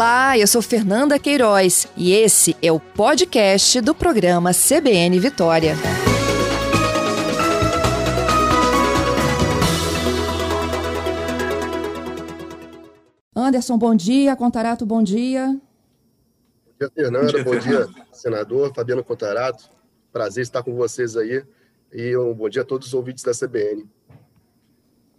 Olá, eu sou Fernanda Queiroz e esse é o podcast do programa CBN Vitória. Anderson, bom dia. Contarato, bom dia. Bom dia, Fernanda. Bom dia, senador Fabiano Contarato. Prazer estar com vocês aí. E um bom dia a todos os ouvintes da CBN.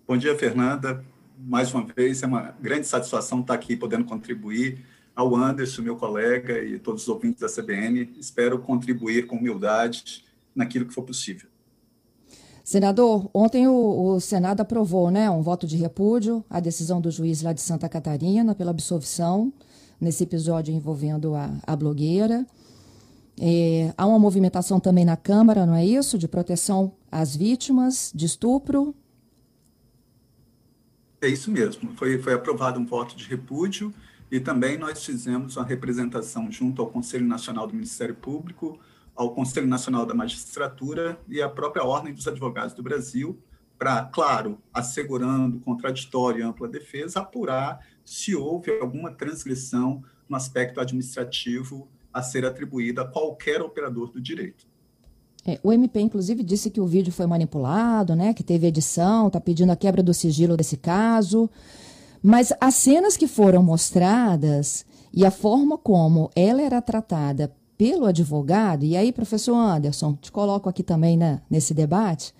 Bom dia, Fernanda mais uma vez, é uma grande satisfação estar aqui podendo contribuir ao Anderson, meu colega, e todos os ouvintes da CBN. Espero contribuir com humildade naquilo que for possível. Senador, ontem o, o, Senado aprovou né, um voto de repúdio à decisão do juiz lá de Santa Catarina pela absolvição nesse episódio envolvendo a, a blogueira. É, há uma movimentação também na Câmara, não é isso? De proteção às vítimas de estupro é isso mesmo. Foi, foi aprovado um voto de repúdio e também nós fizemos uma representação junto ao Conselho Nacional do Ministério Público, ao Conselho Nacional da Magistratura e à própria Ordem dos Advogados do Brasil, para, claro, assegurando contraditória e ampla defesa, apurar se houve alguma transgressão no aspecto administrativo a ser atribuída a qualquer operador do direito. É, o MP, inclusive, disse que o vídeo foi manipulado, né, que teve edição, está pedindo a quebra do sigilo desse caso. Mas as cenas que foram mostradas e a forma como ela era tratada pelo advogado, e aí, professor Anderson, te coloco aqui também né, nesse debate,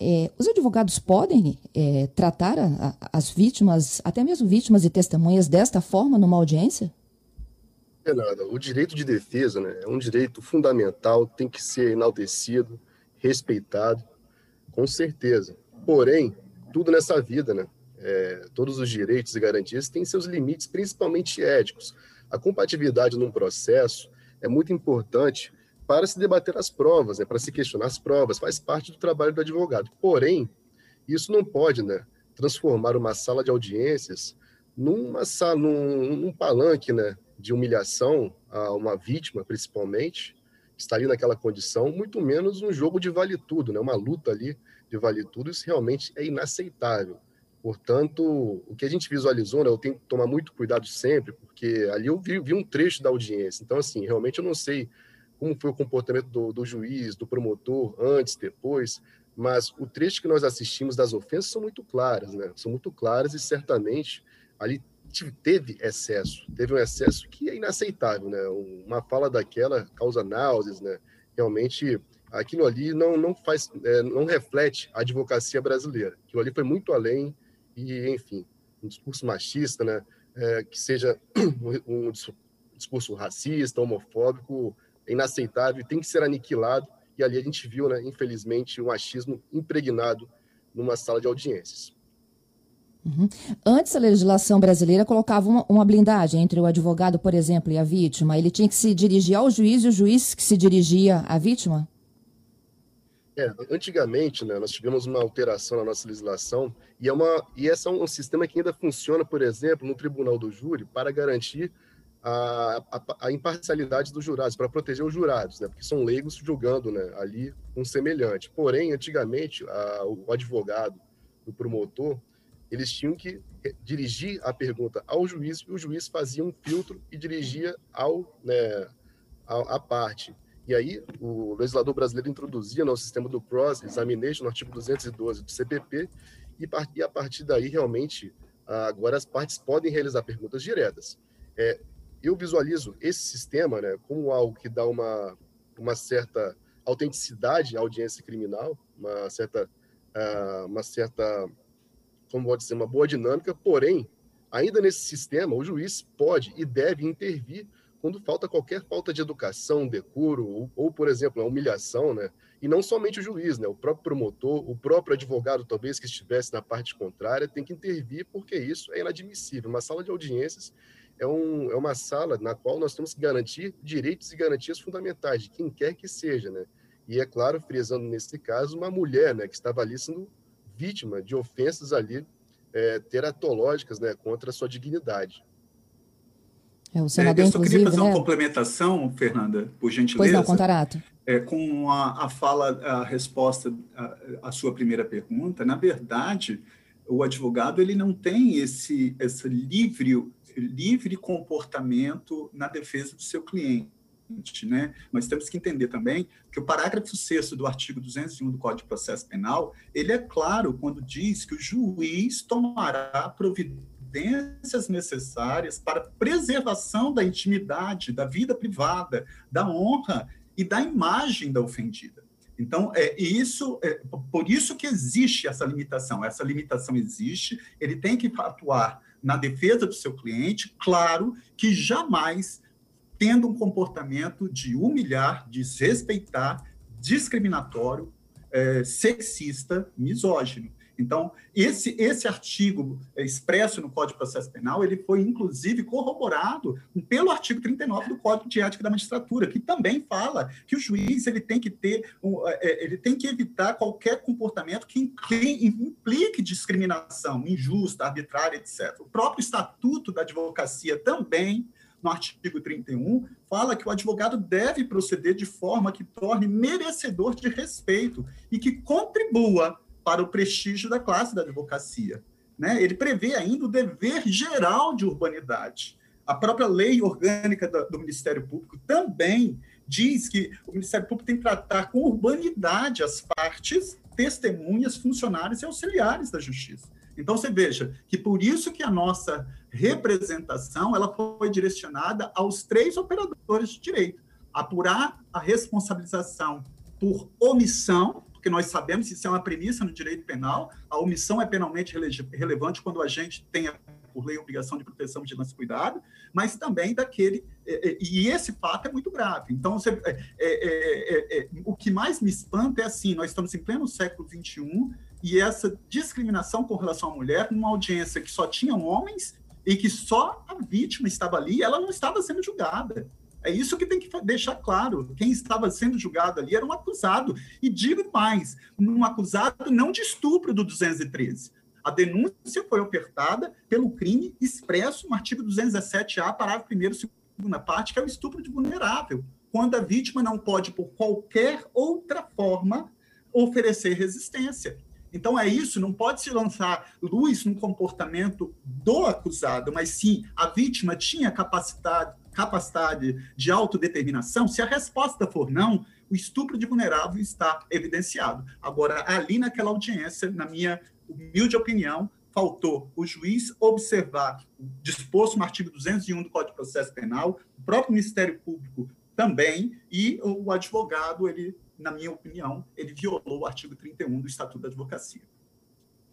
é, os advogados podem é, tratar a, a, as vítimas, até mesmo vítimas e testemunhas, desta forma numa audiência? Fernanda, o direito de defesa né, é um direito fundamental, tem que ser enaltecido, respeitado, com certeza. Porém, tudo nessa vida, né, é, todos os direitos e garantias têm seus limites, principalmente éticos. A compatibilidade num processo é muito importante para se debater as provas, né, para se questionar as provas, faz parte do trabalho do advogado. Porém, isso não pode né, transformar uma sala de audiências numa sala, num, num palanque, né, de humilhação a uma vítima, principalmente, está ali naquela condição, muito menos um jogo de vale tudo, né? uma luta ali de vale tudo, isso realmente é inaceitável. Portanto, o que a gente visualizou, né, eu tenho que tomar muito cuidado sempre, porque ali eu vi, vi um trecho da audiência, então, assim, realmente eu não sei como foi o comportamento do, do juiz, do promotor, antes, depois, mas o trecho que nós assistimos das ofensas são muito claras, né? São muito claras e certamente ali teve excesso, teve um excesso que é inaceitável, né? Uma fala daquela causa náuseas, né? Realmente aquilo ali não não faz, é, não reflete a advocacia brasileira. Aquilo ali foi muito além e, enfim, um discurso machista, né? É, que seja um discurso racista, homofóbico, é inaceitável, tem que ser aniquilado. E ali a gente viu, né? Infelizmente, o um machismo impregnado numa sala de audiências. Uhum. Antes, a legislação brasileira colocava uma, uma, blindagem entre o advogado, por exemplo, e a vítima. Ele tinha que se dirigir ao juiz e o juiz que se dirigia à vítima? É, antigamente, né, nós tivemos uma alteração na nossa legislação e, é uma, e esse é um sistema que ainda funciona, por exemplo, no tribunal do júri para garantir a, a, a imparcialidade dos jurados, para proteger os jurados, né, porque são leigos julgando né, ali um semelhante. Porém, antigamente, a, o advogado, o promotor, eles tinham que dirigir a pergunta ao juiz e o juiz fazia um filtro e dirigia ao né, a parte. E aí o legislador brasileiro introduzia no sistema do cross examination no artigo 212 do CPP e, e a partir daí realmente agora as partes podem realizar perguntas diretas. É, eu visualizo esse sistema né, como algo que dá uma, uma certa autenticidade à audiência criminal, uma certa, uh, uma certa como pode ser uma boa dinâmica, porém, ainda nesse sistema, o juiz pode e deve intervir quando falta qualquer falta de educação, decoro, ou, ou, por exemplo, a humilhação, né? E não somente o juiz, né? O próprio promotor, o próprio advogado, talvez, que estivesse na parte contrária, tem que intervir, porque isso é inadmissível. Uma sala de audiências é, um, é uma sala na qual nós temos que garantir direitos e garantias fundamentais, de quem quer que seja, né? E é claro, frisando nesse caso, uma mulher, né, que estava ali sendo vítima de ofensas ali é, teratológicas né, contra a sua dignidade. É, o senador, é, eu só queria fazer né? uma complementação, Fernanda, por gentileza. Pois não, Contarato. É, com a, a fala, a resposta à sua primeira pergunta, na verdade, o advogado ele não tem esse, esse livre, livre comportamento na defesa do seu cliente. Né? Nós temos que entender também que o parágrafo 6 do artigo 201 do Código de Processo Penal, ele é claro quando diz que o juiz tomará providências necessárias para preservação da intimidade, da vida privada, da honra e da imagem da ofendida. Então, é isso, é, por isso que existe essa limitação. Essa limitação existe, ele tem que atuar na defesa do seu cliente, claro que jamais tendo um comportamento de humilhar, desrespeitar, discriminatório, é, sexista, misógino. Então, esse, esse artigo expresso no Código de Processo Penal, ele foi, inclusive, corroborado pelo artigo 39 do Código de Ética da Magistratura, que também fala que o juiz ele tem que ter, é, ele tem que evitar qualquer comportamento que implique discriminação injusta, arbitrária, etc. O próprio Estatuto da Advocacia também no artigo 31, fala que o advogado deve proceder de forma que torne merecedor de respeito e que contribua para o prestígio da classe da advocacia. Né? Ele prevê ainda o dever geral de urbanidade. A própria lei orgânica do, Ministério Público também diz que o Ministério Público tem que tratar com urbanidade as partes, testemunhas, funcionários e auxiliares da justiça. Então você veja que por isso que a nossa representação ela foi direcionada aos três operadores de direito: apurar a responsabilização por omissão, porque nós sabemos que isso é uma premissa no direito penal, a omissão é penalmente relevante quando a gente tem por lei obrigação de proteção, vigilância e cuidado, mas também daquele e esse fato é muito grave. Então, você, é, é, é, o que mais me espanta é assim: nós estamos em pleno século XXI e essa discriminação com relação à mulher, numa audiência que só tinha homens e que só a vítima estava ali, ela não estava sendo julgada. É isso que tem que deixar claro. Quem estava sendo julgado ali era um acusado. E digo mais, um acusado não de estupro do 213. A denúncia foi ofertada pelo crime expresso no artigo 217-A, parágrafo 1 segunda parte, que é o estupro de vulnerável, quando a vítima não pode, por qualquer outra forma, oferecer resistência. Então é isso, não pode se lançar luz no comportamento do acusado, mas sim a vítima tinha capacidade, capacidade de autodeterminação. Se a resposta for não, o estupro de vulnerável está evidenciado. Agora, ali naquela audiência, na minha humilde opinião, faltou o juiz observar disposto no artigo 201 do Código de Processo Penal, o próprio Ministério Público também, e o advogado, ele na minha opinião, ele violou o artigo 31 do Estatuto da Advocacia.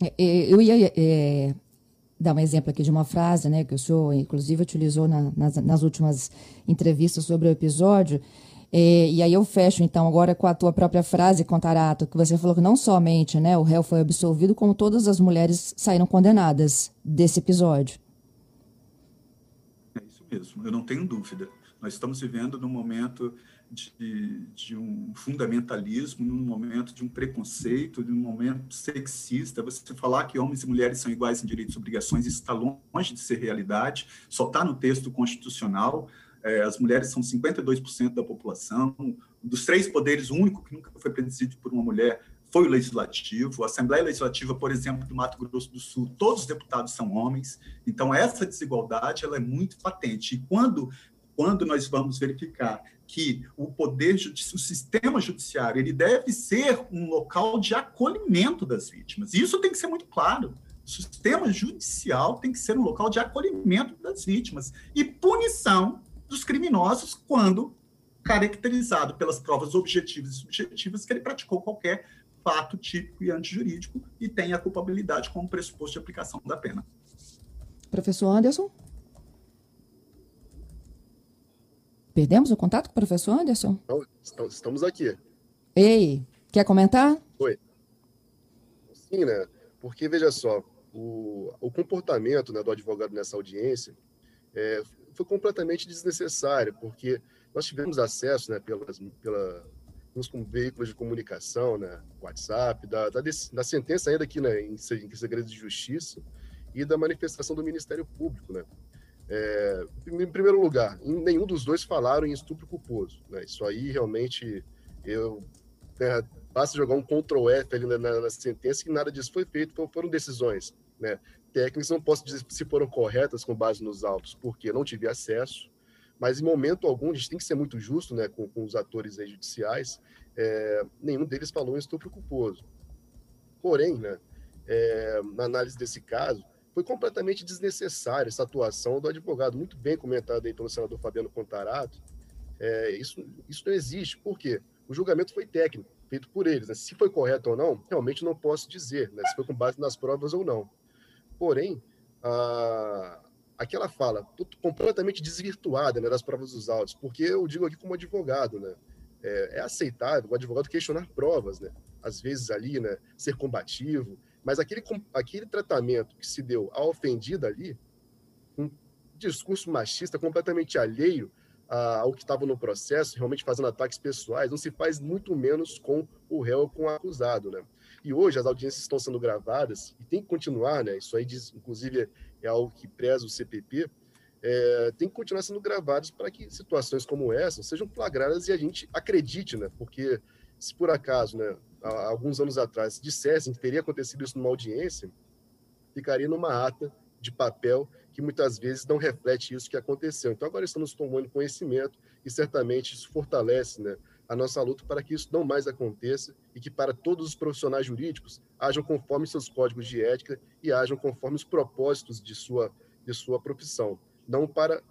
É, é, eu ia é, dar um exemplo aqui de uma frase né, que o senhor, inclusive, utilizou na, nas, nas, últimas entrevistas sobre o episódio. É, e aí eu fecho, então, agora com a tua própria frase, Contarato, que você falou que não somente né, o réu foi absolvido, como todas as mulheres saíram condenadas desse episódio. É isso mesmo, eu não tenho dúvida. Nós estamos vivendo num momento de, de, um fundamentalismo, num momento de um preconceito, de um momento sexista. Você falar que homens e mulheres são iguais em direitos e obrigações, isso está longe de ser realidade, só está no texto constitucional. É, as mulheres são 52% da população. Dos três poderes, o único que nunca foi presidido por uma mulher foi o legislativo. A Assembleia Legislativa, por exemplo, do Mato Grosso do Sul, todos os deputados são homens. Então, essa desigualdade ela é muito patente. E quando quando nós vamos verificar que o poder o sistema judiciário, ele deve ser um local de acolhimento das vítimas. Isso tem que ser muito claro. O sistema judicial tem que ser um local de acolhimento das vítimas e punição dos criminosos quando caracterizado pelas provas objetivas e subjetivas que ele praticou qualquer fato típico e antijurídico e tem a culpabilidade como pressuposto de aplicação da pena. Professor Anderson? Perdemos o contato com o professor Anderson? Não, estamos aqui. Ei, quer comentar? Oi. Sim, né? Porque, veja só, o, o comportamento né, do advogado nessa audiência é, foi completamente desnecessário, porque nós tivemos acesso né, pelas, pela, com veículos de comunicação, né, WhatsApp, da, da, da sentença ainda aqui né, em, em segredo de justiça e da manifestação do Ministério Público, né? É, em primeiro lugar, nenhum dos dois falaram em estupro culposo. Né? Isso aí realmente eu né, basta jogar um Ctrl F ali na, na, na, sentença que nada disso foi feito, foram decisões Né? Técnicas não posso dizer se foram corretas com base nos autos, porque não tive acesso, mas em momento algum, a gente tem que ser muito justo né, com, com os atores judiciais, é, nenhum deles falou em estupro culposo. Porém, né, é, na análise desse caso, foi completamente desnecessária essa atuação do advogado, muito bem comentado aí pelo senador Fabiano Contarato. É, isso, isso não existe, por quê? O julgamento foi técnico, feito por eles. Né? Se foi correto ou não, realmente não posso dizer, né? se foi com base nas provas ou não. Porém, a, aquela fala completamente desvirtuada né, das provas dos autos, porque eu digo aqui como advogado, né? É, é aceitável o advogado questionar provas, né? Às vezes ali, né? Ser combativo, mas aquele, aquele tratamento que se deu à ofendida ali, um discurso machista completamente alheio ao que estava no processo, realmente fazendo ataques pessoais, não se faz muito menos com o réu ou com o acusado, né? E hoje as audiências estão sendo gravadas e tem que continuar, né? Isso aí diz, inclusive, é algo que preza o CPP, é, tem que continuar sendo gravadas para que situações como essa sejam flagradas e a gente acredite, né? Porque se por acaso, né, há alguns anos atrás, dissessem que teria acontecido isso numa audiência, ficaria numa ata de papel que muitas vezes não reflete isso que aconteceu. Então agora estamos tomando conhecimento e certamente isso fortalece, né, a nossa luta para que isso não mais aconteça e que para todos os profissionais jurídicos hajam conforme seus códigos de ética e hajam conforme os propósitos de sua de sua profissão, não para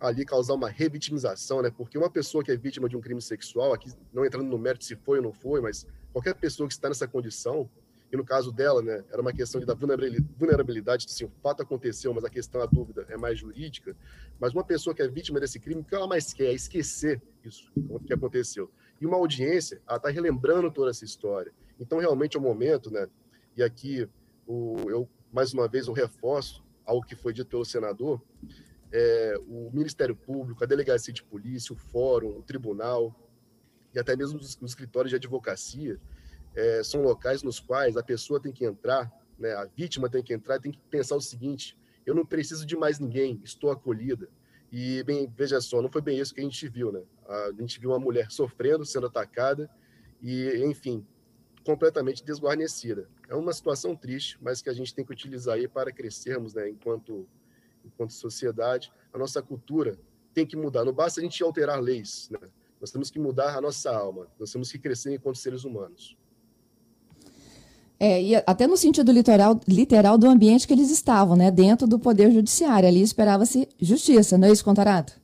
ali causar uma revitimização, né? Porque uma pessoa que é vítima de um crime sexual, aqui não entrando no mérito se foi ou não foi, mas qualquer pessoa que está nessa condição, e no caso dela, né, era uma questão da vulnerabilidade, assim, o fato aconteceu, mas a questão, a dúvida é mais jurídica, mas uma pessoa que é vítima desse crime, o que ela mais quer é esquecer isso, o que aconteceu. E uma audiência, ela está relembrando toda essa história. Então, realmente é o momento, né, e aqui o, eu, mais uma vez, eu reforço algo que foi dito pelo senador, é, o Ministério Público, a Delegacia de Polícia, o Fórum, o Tribunal e até mesmo os, os escritórios de advocacia é, são locais nos quais a pessoa tem que entrar, né, a vítima tem que entrar, tem que pensar o seguinte: eu não preciso de mais ninguém, estou acolhida. E, bem, veja só, não foi bem isso que a gente viu, né? A gente viu uma mulher sofrendo, sendo atacada e, enfim, completamente desguarnecida. É uma situação triste, mas que a gente tem que utilizar aí para crescermos, né, enquanto enquanto sociedade, a nossa cultura tem que mudar. Não basta a gente alterar leis, né? Nós temos que mudar a nossa alma. Nós temos que crescer enquanto seres humanos. É, e até no sentido literal, literal do ambiente que eles estavam, né? Dentro do poder judiciário. Ali esperava-se justiça, não é isso, Contarato?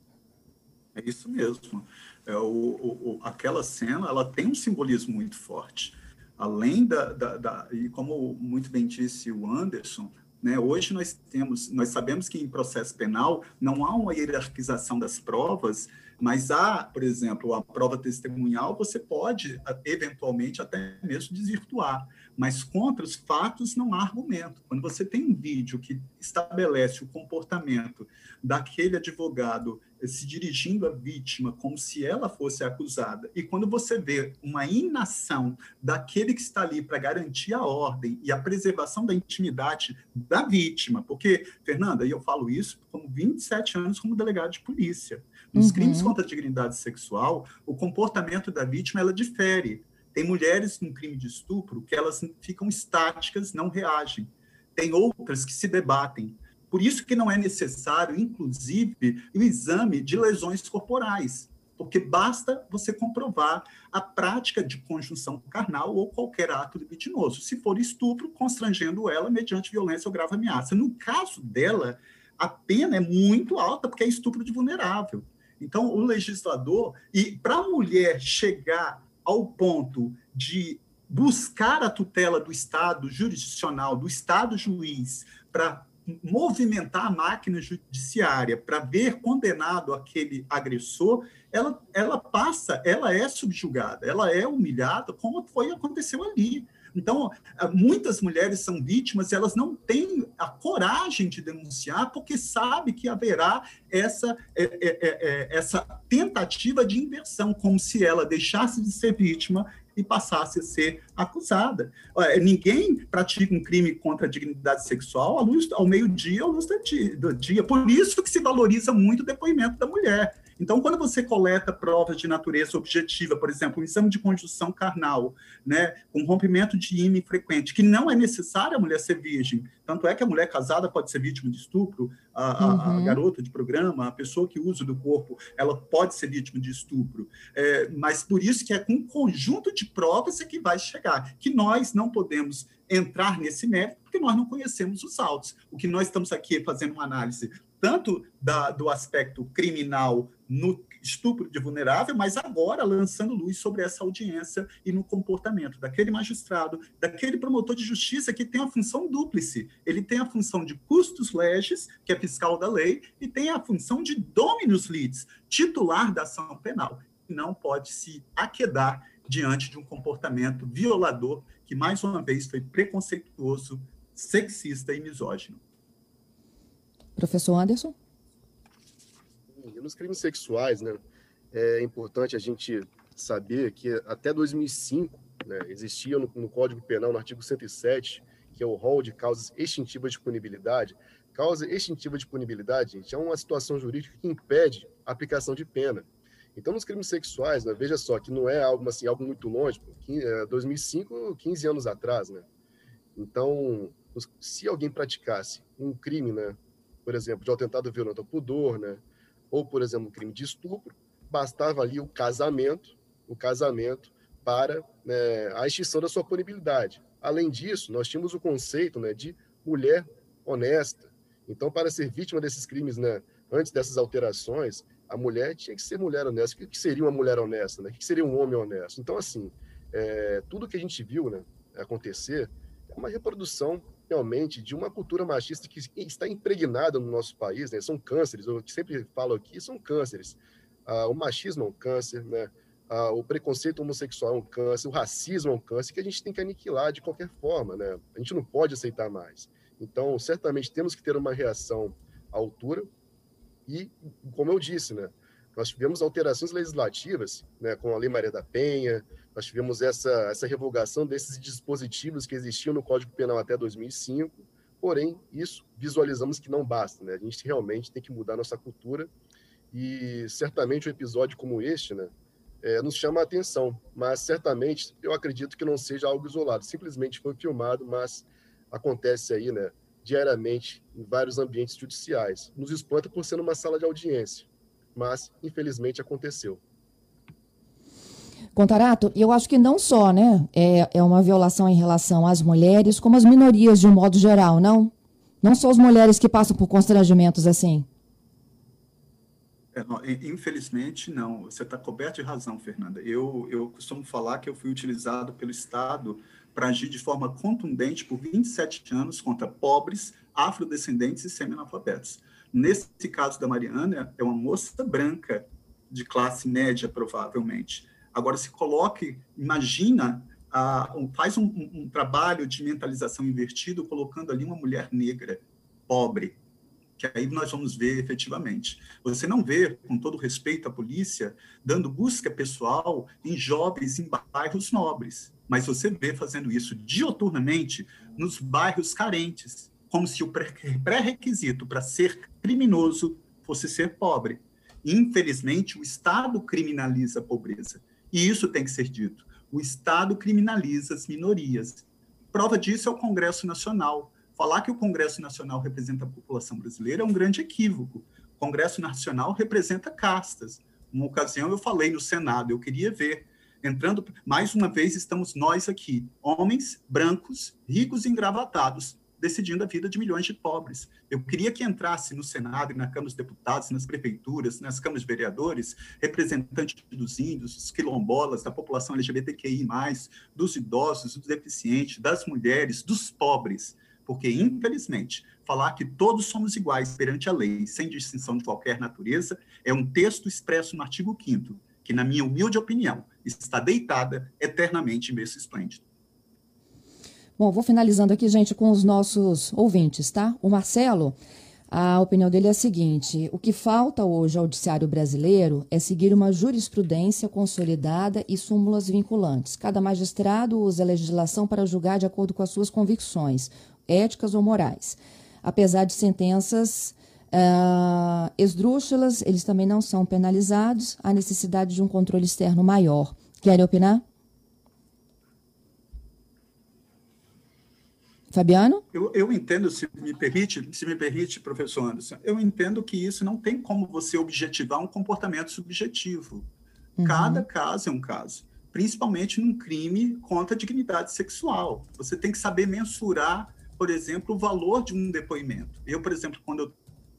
É isso mesmo. É, o, o, aquela cena ela tem um simbolismo muito forte. Além da, da, da, E como muito bem disse o Anderson, né? Hoje nós temos, nós sabemos que em processo penal não há uma hierarquização das provas, mas há, por exemplo, a prova testemunhal, você pode eventualmente até mesmo desvirtuar, mas contra os fatos não há argumento. Quando você tem um vídeo que estabelece o comportamento daquele advogado se dirigindo à vítima como se ela fosse acusada. E quando você vê uma inação daquele que está ali para garantir a ordem e a preservação da intimidade da vítima, porque, Fernanda, e eu falo isso como 27 anos como delegado de polícia. Nos uhum. crimes contra a dignidade sexual, o comportamento da vítima ela difere. Tem mulheres no crime de estupro que elas ficam estáticas, não reagem. Tem outras que se debatem. Por isso que não é necessário, inclusive, o exame de lesões corporais, porque basta você comprovar a prática de conjunção carnal ou qualquer ato libidinoso. Se for estupro, constrangendo ela mediante violência ou grave ameaça. No caso dela, a pena é muito alta, porque é estupro de vulnerável. Então, o legislador, e para a mulher chegar ao ponto de buscar a tutela do Estado jurisdicional, do Estado juiz, para movimentar a máquina judiciária para ver condenado aquele agressor, ela, ela passa, ela é subjugada, ela é humilhada, como foi aconteceu ali. Então, ah, muitas mulheres são vítimas elas não têm a coragem de denunciar porque sabe que haverá essa, é, é, é, essa tentativa de inversão, como se ela deixasse de ser vítima e passasse a ser acusada. Ninguém pratica um crime contra a dignidade sexual à luz, ao meio-dia, à luz do dia. Por isso que se valoriza muito o depoimento da mulher. Então, quando você coleta provas de natureza objetiva, por exemplo, um exame de conjunção carnal, né, um rompimento de ímã frequente, que não é necessário a mulher ser virgem, tanto é que a mulher casada pode ser vítima de estupro, a, uhum. a, a garota de programa, a pessoa que usa do corpo, ela pode ser vítima de estupro. É, mas por isso que é com um conjunto de provas é que vai chegar, que nós não podemos entrar nesse mérito, porque nós não conhecemos os autos. O que nós estamos aqui fazendo uma análise tanto da, do aspecto criminal no estupro de vulnerável, mas agora lançando luz sobre essa audiência e no comportamento daquele magistrado, daquele promotor de justiça que tem a função dúplice. Ele tem a função de custos legis, que é fiscal da lei, e tem a função de dominus litis, titular da ação penal. Não pode se aquedar diante de um comportamento violador que, mais uma vez, foi preconceituoso, sexista e misógino. Professor Anderson? Nos crimes sexuais, né, é importante a gente saber que até 2005 né, existia no, no, Código Penal, no artigo 107, que é o rol de causas extintivas de punibilidade. Causa extintiva de punibilidade, gente, é uma situação jurídica que impede a aplicação de pena. Então, nos crimes sexuais, né, veja só que não é algo assim, algo muito longe, 2005, 15 é, anos atrás, né? Então, se alguém praticasse um crime, né, por exemplo, de atentado violento ao pudor, né? ou, por exemplo, um crime de estupro, bastava ali o casamento, o casamento para né, a extinção da sua punibilidade. Além disso, nós tínhamos o conceito né, de mulher honesta. Então, para ser vítima desses crimes, né, antes dessas alterações, a mulher tinha que ser mulher honesta. O que seria uma mulher honesta? Né? O que seria um homem honesto? Então, assim, é, tudo que a gente viu né, acontecer é uma reprodução realmente de uma cultura machista que está impregnada no nosso país, né? São cânceres, eu sempre falo aqui, são cânceres. Ah, o machismo é um câncer, né? Ah, o preconceito homossexual é um câncer, o racismo é um câncer que a gente tem que aniquilar de qualquer forma, né? A gente não pode aceitar mais. Então, certamente temos que ter uma reação à altura e, como eu disse, né? Nós tivemos alterações legislativas, né, com a Lei Maria da Penha, nós tivemos essa, essa revogação desses dispositivos que existiam no Código Penal até 2005, porém, isso visualizamos que não basta, né? A gente realmente tem que mudar nossa cultura e certamente um episódio como este, né, é, nos chama a atenção, mas certamente eu acredito que não seja algo isolado, simplesmente foi filmado, mas acontece aí, né, diariamente em vários ambientes judiciais. Nos espanta por ser uma sala de audiência, mas infelizmente aconteceu. Contarato, eu acho que não só, né, é, é uma violação em relação às mulheres, como às minorias de um modo geral, não? Não só as mulheres que passam por constrangimentos assim. É, não, infelizmente, não. Você está coberto de razão, Fernanda. Eu, eu costumo falar que eu fui utilizado pelo Estado para agir de forma contundente por 27 anos contra pobres, afrodescendentes e semi-analfabetos. Nesse caso da Mariana, é uma moça branca, de classe média, provavelmente, Agora, se coloque, imagina, faz um, um, um trabalho de mentalização invertido, colocando ali uma mulher negra, pobre, que aí nós vamos ver efetivamente. Você não vê, com todo respeito à polícia, dando busca pessoal em jovens em bairros nobres, mas você vê fazendo isso dioturnamente nos bairros carentes, como se o pré-requisito para ser criminoso fosse ser pobre. Infelizmente, o Estado criminaliza a pobreza. E isso tem que ser dito. O Estado criminaliza as minorias. Prova disso é o Congresso Nacional. Falar que o Congresso Nacional representa a população brasileira é um grande equívoco. O Congresso Nacional representa castas. Uma ocasião eu falei no Senado, eu queria ver entrando mais uma vez estamos nós aqui, homens brancos, ricos e engravatados, decidindo a vida de milhões de pobres. Eu queria que entrasse no Senado e na Câmara dos Deputados, nas prefeituras, nas câmaras de vereadores, representantes dos índios, dos quilombolas, da população LGBTQI+, dos idosos, dos deficientes, das mulheres, dos pobres. Porque, infelizmente, falar que todos somos iguais perante a lei, sem distinção de qualquer natureza, é um texto expresso no artigo 5 que, na minha humilde opinião, está deitada eternamente em berço esplêndido. Bom, vou finalizando aqui, gente, com os nossos ouvintes, tá? O Marcelo, a opinião dele é a seguinte: o que falta hoje ao judiciário brasileiro é seguir uma jurisprudência consolidada e súmulas vinculantes. Cada magistrado usa a legislação para julgar de acordo com as suas convicções, éticas ou morais. Apesar de sentenças Uh, esdrúxulas, eles também não são penalizados. Há necessidade de um controle externo maior. Querem opinar? Fabiano? Eu, eu, entendo, se me permite, se me permite, professor Anderson, eu entendo que isso não tem como você objetivar um comportamento subjetivo. Uhum. Cada caso é um caso, principalmente num crime contra a dignidade sexual. Você tem que saber mensurar, por exemplo, o valor de um depoimento. Eu, por exemplo, quando eu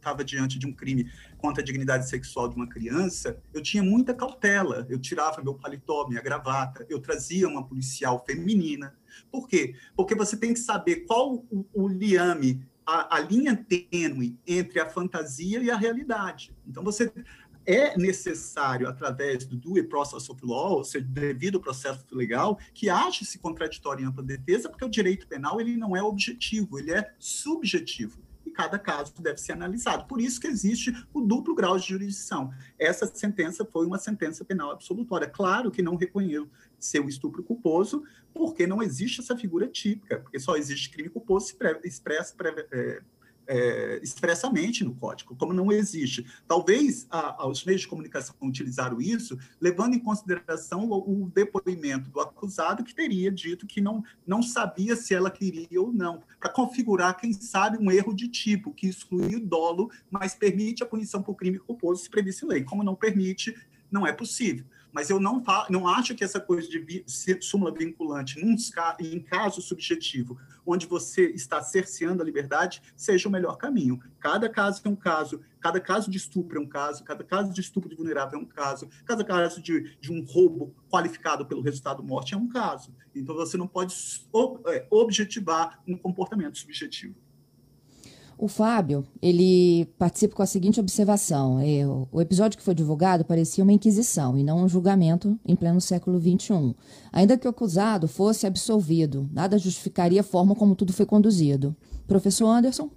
estava diante de um crime contra a dignidade sexual de uma criança, eu tinha muita cautela. Eu tirava meu paletó, minha gravata, eu trazia uma policial feminina. Por quê? Porque você tem que saber qual o, o liame, a, a linha tênue entre a fantasia e a realidade. Então, você é necessário, através do due process of law, ou seja, devido processo legal, que ache-se contraditório em ampla defesa, porque o direito penal ele não é objetivo, ele é subjetivo cada caso deve ser analisado. Por isso que existe o duplo grau de jurisdição. Essa sentença foi uma sentença penal absolutória. Claro que não reconheço seu estupro culposo, porque não existe essa figura típica, porque só existe crime culposo se expressa é, é, expressamente no código, como não existe. Talvez a, os meios de comunicação utilizaram isso, levando em consideração o, o, depoimento do acusado, que teria dito que não, não sabia se ela queria ou não, para configurar, quem sabe, um erro de tipo, que exclui o dolo, mas permite a punição por crime culposo se previsto em lei. Como não permite, não é possível mas eu não, não acho que essa coisa de súmula vinculante em caso subjetivo, onde você está cerceando a liberdade, seja o melhor caminho. Cada caso é um caso, cada caso de estupro é um caso, cada caso de estupro de vulnerável é um caso, cada caso de, de um roubo qualificado pelo resultado morte é um caso. Então você não pode é, objetivar um comportamento subjetivo. O Fábio, ele participa com a seguinte observação: é, o episódio que foi divulgado parecia uma inquisição e não um julgamento em pleno século XXI. Ainda que o acusado fosse absolvido, nada justificaria a forma como tudo foi conduzido. Professor Anderson?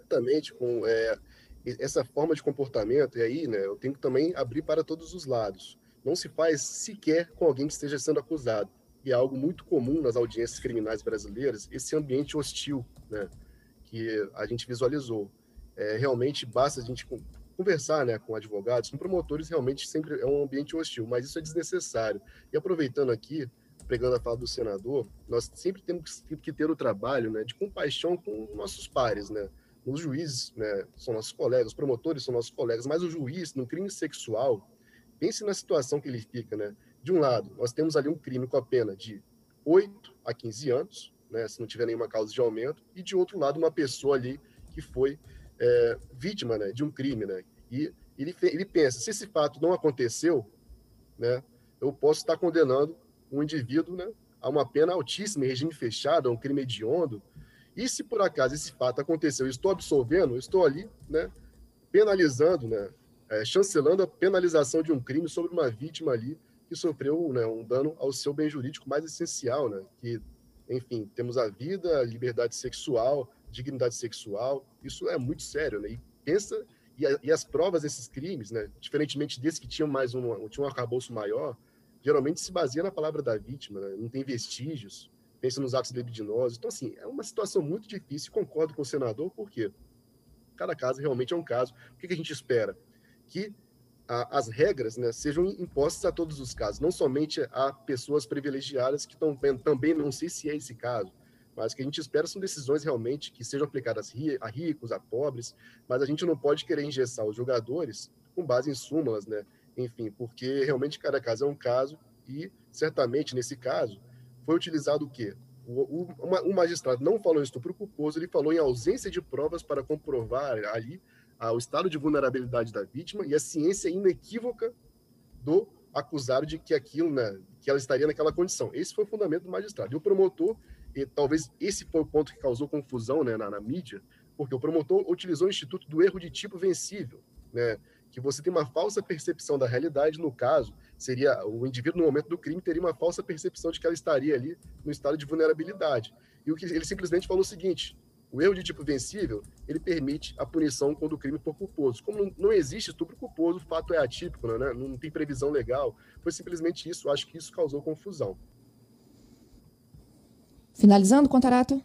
Exatamente, com é, essa forma de comportamento, e aí né, eu tenho que também abrir para todos os lados. Não se faz sequer com alguém que esteja sendo acusado. E é algo muito comum nas audiências criminais brasileiras, esse ambiente hostil, né? Que a gente visualizou. É, realmente basta a gente conversar né, com advogados, com promotores, realmente sempre é um ambiente hostil, mas isso é desnecessário. E aproveitando aqui, pegando a fala do senador, nós sempre temos que ter o trabalho né, de compaixão com nossos pares, né? Os juízes né, são nossos colegas, os promotores são nossos colegas, mas o juiz, no crime sexual, pense na situação que ele fica, né? De um lado, nós temos ali um crime com a pena de 8 a 15 anos, né, se não tiver nenhuma causa de aumento, e de outro lado, uma pessoa ali que foi é, vítima né, de um crime. Né, e ele, ele pensa: se esse fato não aconteceu, né, eu posso estar condenando um indivíduo né, a uma pena altíssima em regime fechado, a um crime hediondo. E se por acaso esse fato aconteceu, eu estou absolvendo, estou ali né, penalizando, né, é, chancelando a penalização de um crime sobre uma vítima ali que sofreu né, um dano ao seu bem jurídico mais essencial, né, que enfim, temos a vida, liberdade sexual, dignidade sexual. Isso é muito sério, né? E pensa e, a, e as provas desses crimes, né? Diferentemente desse que tinham mais um, tinha um arcabouço maior, geralmente se baseia na palavra da vítima, né? Não tem vestígios. Pensa nos atos libidinosos. Então, assim, é uma situação muito difícil. Concordo com o senador, porque cada caso realmente é um caso. O que, que a gente espera? Que a, as regras né, sejam impostas a todos os casos, não somente a pessoas privilegiadas que estão também não sei se é esse caso, mas que a gente espera são decisões realmente que sejam aplicadas a ricos, a pobres, mas a gente não pode querer engessar os jogadores com base em súmulas, né? Enfim, porque realmente cada caso é um caso e certamente nesse caso foi utilizado o quê? O, o, o magistrado não falou em estupro culposo, ele falou em ausência de provas para comprovar ali o estado de vulnerabilidade da vítima e a ciência inequívoca do acusado de que aquilo, né, que ela estaria naquela condição. Esse foi o fundamento do magistrado. E o promotor, e talvez esse foi o ponto que causou confusão né, na, na mídia, porque o promotor utilizou o instituto do erro de tipo vencível, né, que você tem uma falsa percepção da realidade, no caso, seria o indivíduo no momento do crime teria uma falsa percepção de que ela estaria ali no estado de vulnerabilidade. E o que ele simplesmente falou o seguinte: o erro de tipo vencível, ele permite a punição quando o crime for culposo. Como não, existe estupro culposo, o fato é atípico, né? não tem previsão legal. Foi simplesmente isso. Acho que isso causou confusão. Finalizando, Contarato?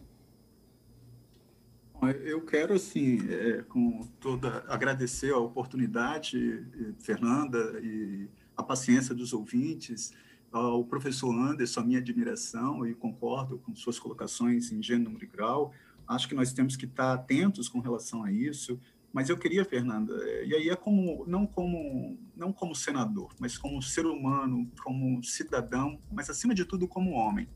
Eu quero, assim, é, com toda agradecer a oportunidade, Fernanda, e a paciência dos ouvintes, ao professor Anderson, a minha admiração, e concordo com suas colocações em gênero e grau. Acho que nós temos que estar atentos com relação a isso. Mas eu queria, Fernanda, e aí é como não como não como senador, mas como ser humano, como cidadão, mas acima de tudo como homem.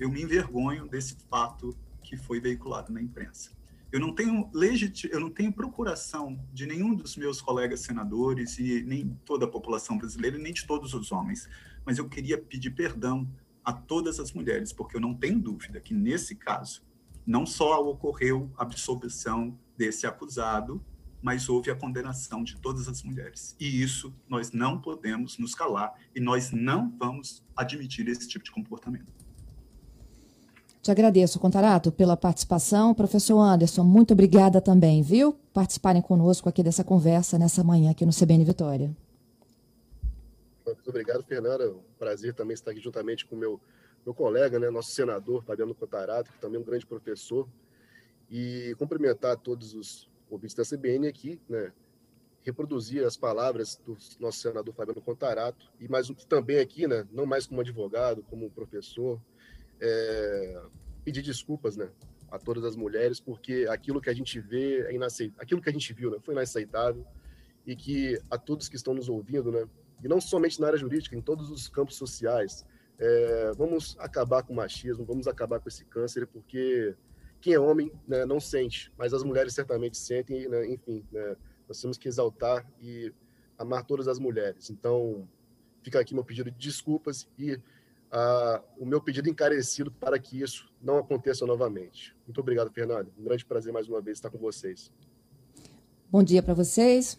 Eu me envergonho desse fato que foi veiculado na imprensa. Eu não tenho legit... eu não tenho procuração de nenhum dos meus colegas senadores e nem toda a população brasileira, nem de todos os homens, mas eu queria pedir perdão a todas as mulheres, porque eu não tenho dúvida que nesse caso não só ocorreu a absolvição desse acusado, mas houve a condenação de todas as mulheres. E isso nós não podemos nos calar e nós não vamos admitir esse tipo de comportamento. Te agradeço, Contarato, pela participação. Professor Anderson, muito obrigada também, viu? Participarem conosco aqui dessa conversa nessa manhã aqui no CBN Vitória. Muito obrigado, Fernanda. Um prazer também estar aqui juntamente com meu meu colega, né, nosso senador Fabiano Contarato, que também é um grande professor, e cumprimentar todos os ouvintes da CBN aqui, né, reproduzir as palavras do nosso senador Fabiano Contarato, e mais também aqui, né, não mais como advogado, como professor, é, pedir desculpas, né, a todas as mulheres, porque aquilo que a gente vê é inaceitável, aquilo que a gente viu, né, foi inaceitável, e que a todos que estão nos ouvindo, né, e não somente na área jurídica, em todos os campos sociais, é, vamos acabar com o machismo, vamos acabar com esse câncer, porque quem é homem né, não sente, mas as mulheres certamente sentem, né, enfim, né, nós temos que exaltar e amar todas as mulheres. Então, fica aqui meu pedido de desculpas e uh, o meu pedido encarecido para que isso não aconteça novamente. Muito obrigado, Fernando. Um grande prazer mais uma vez estar com vocês. Bom dia para vocês.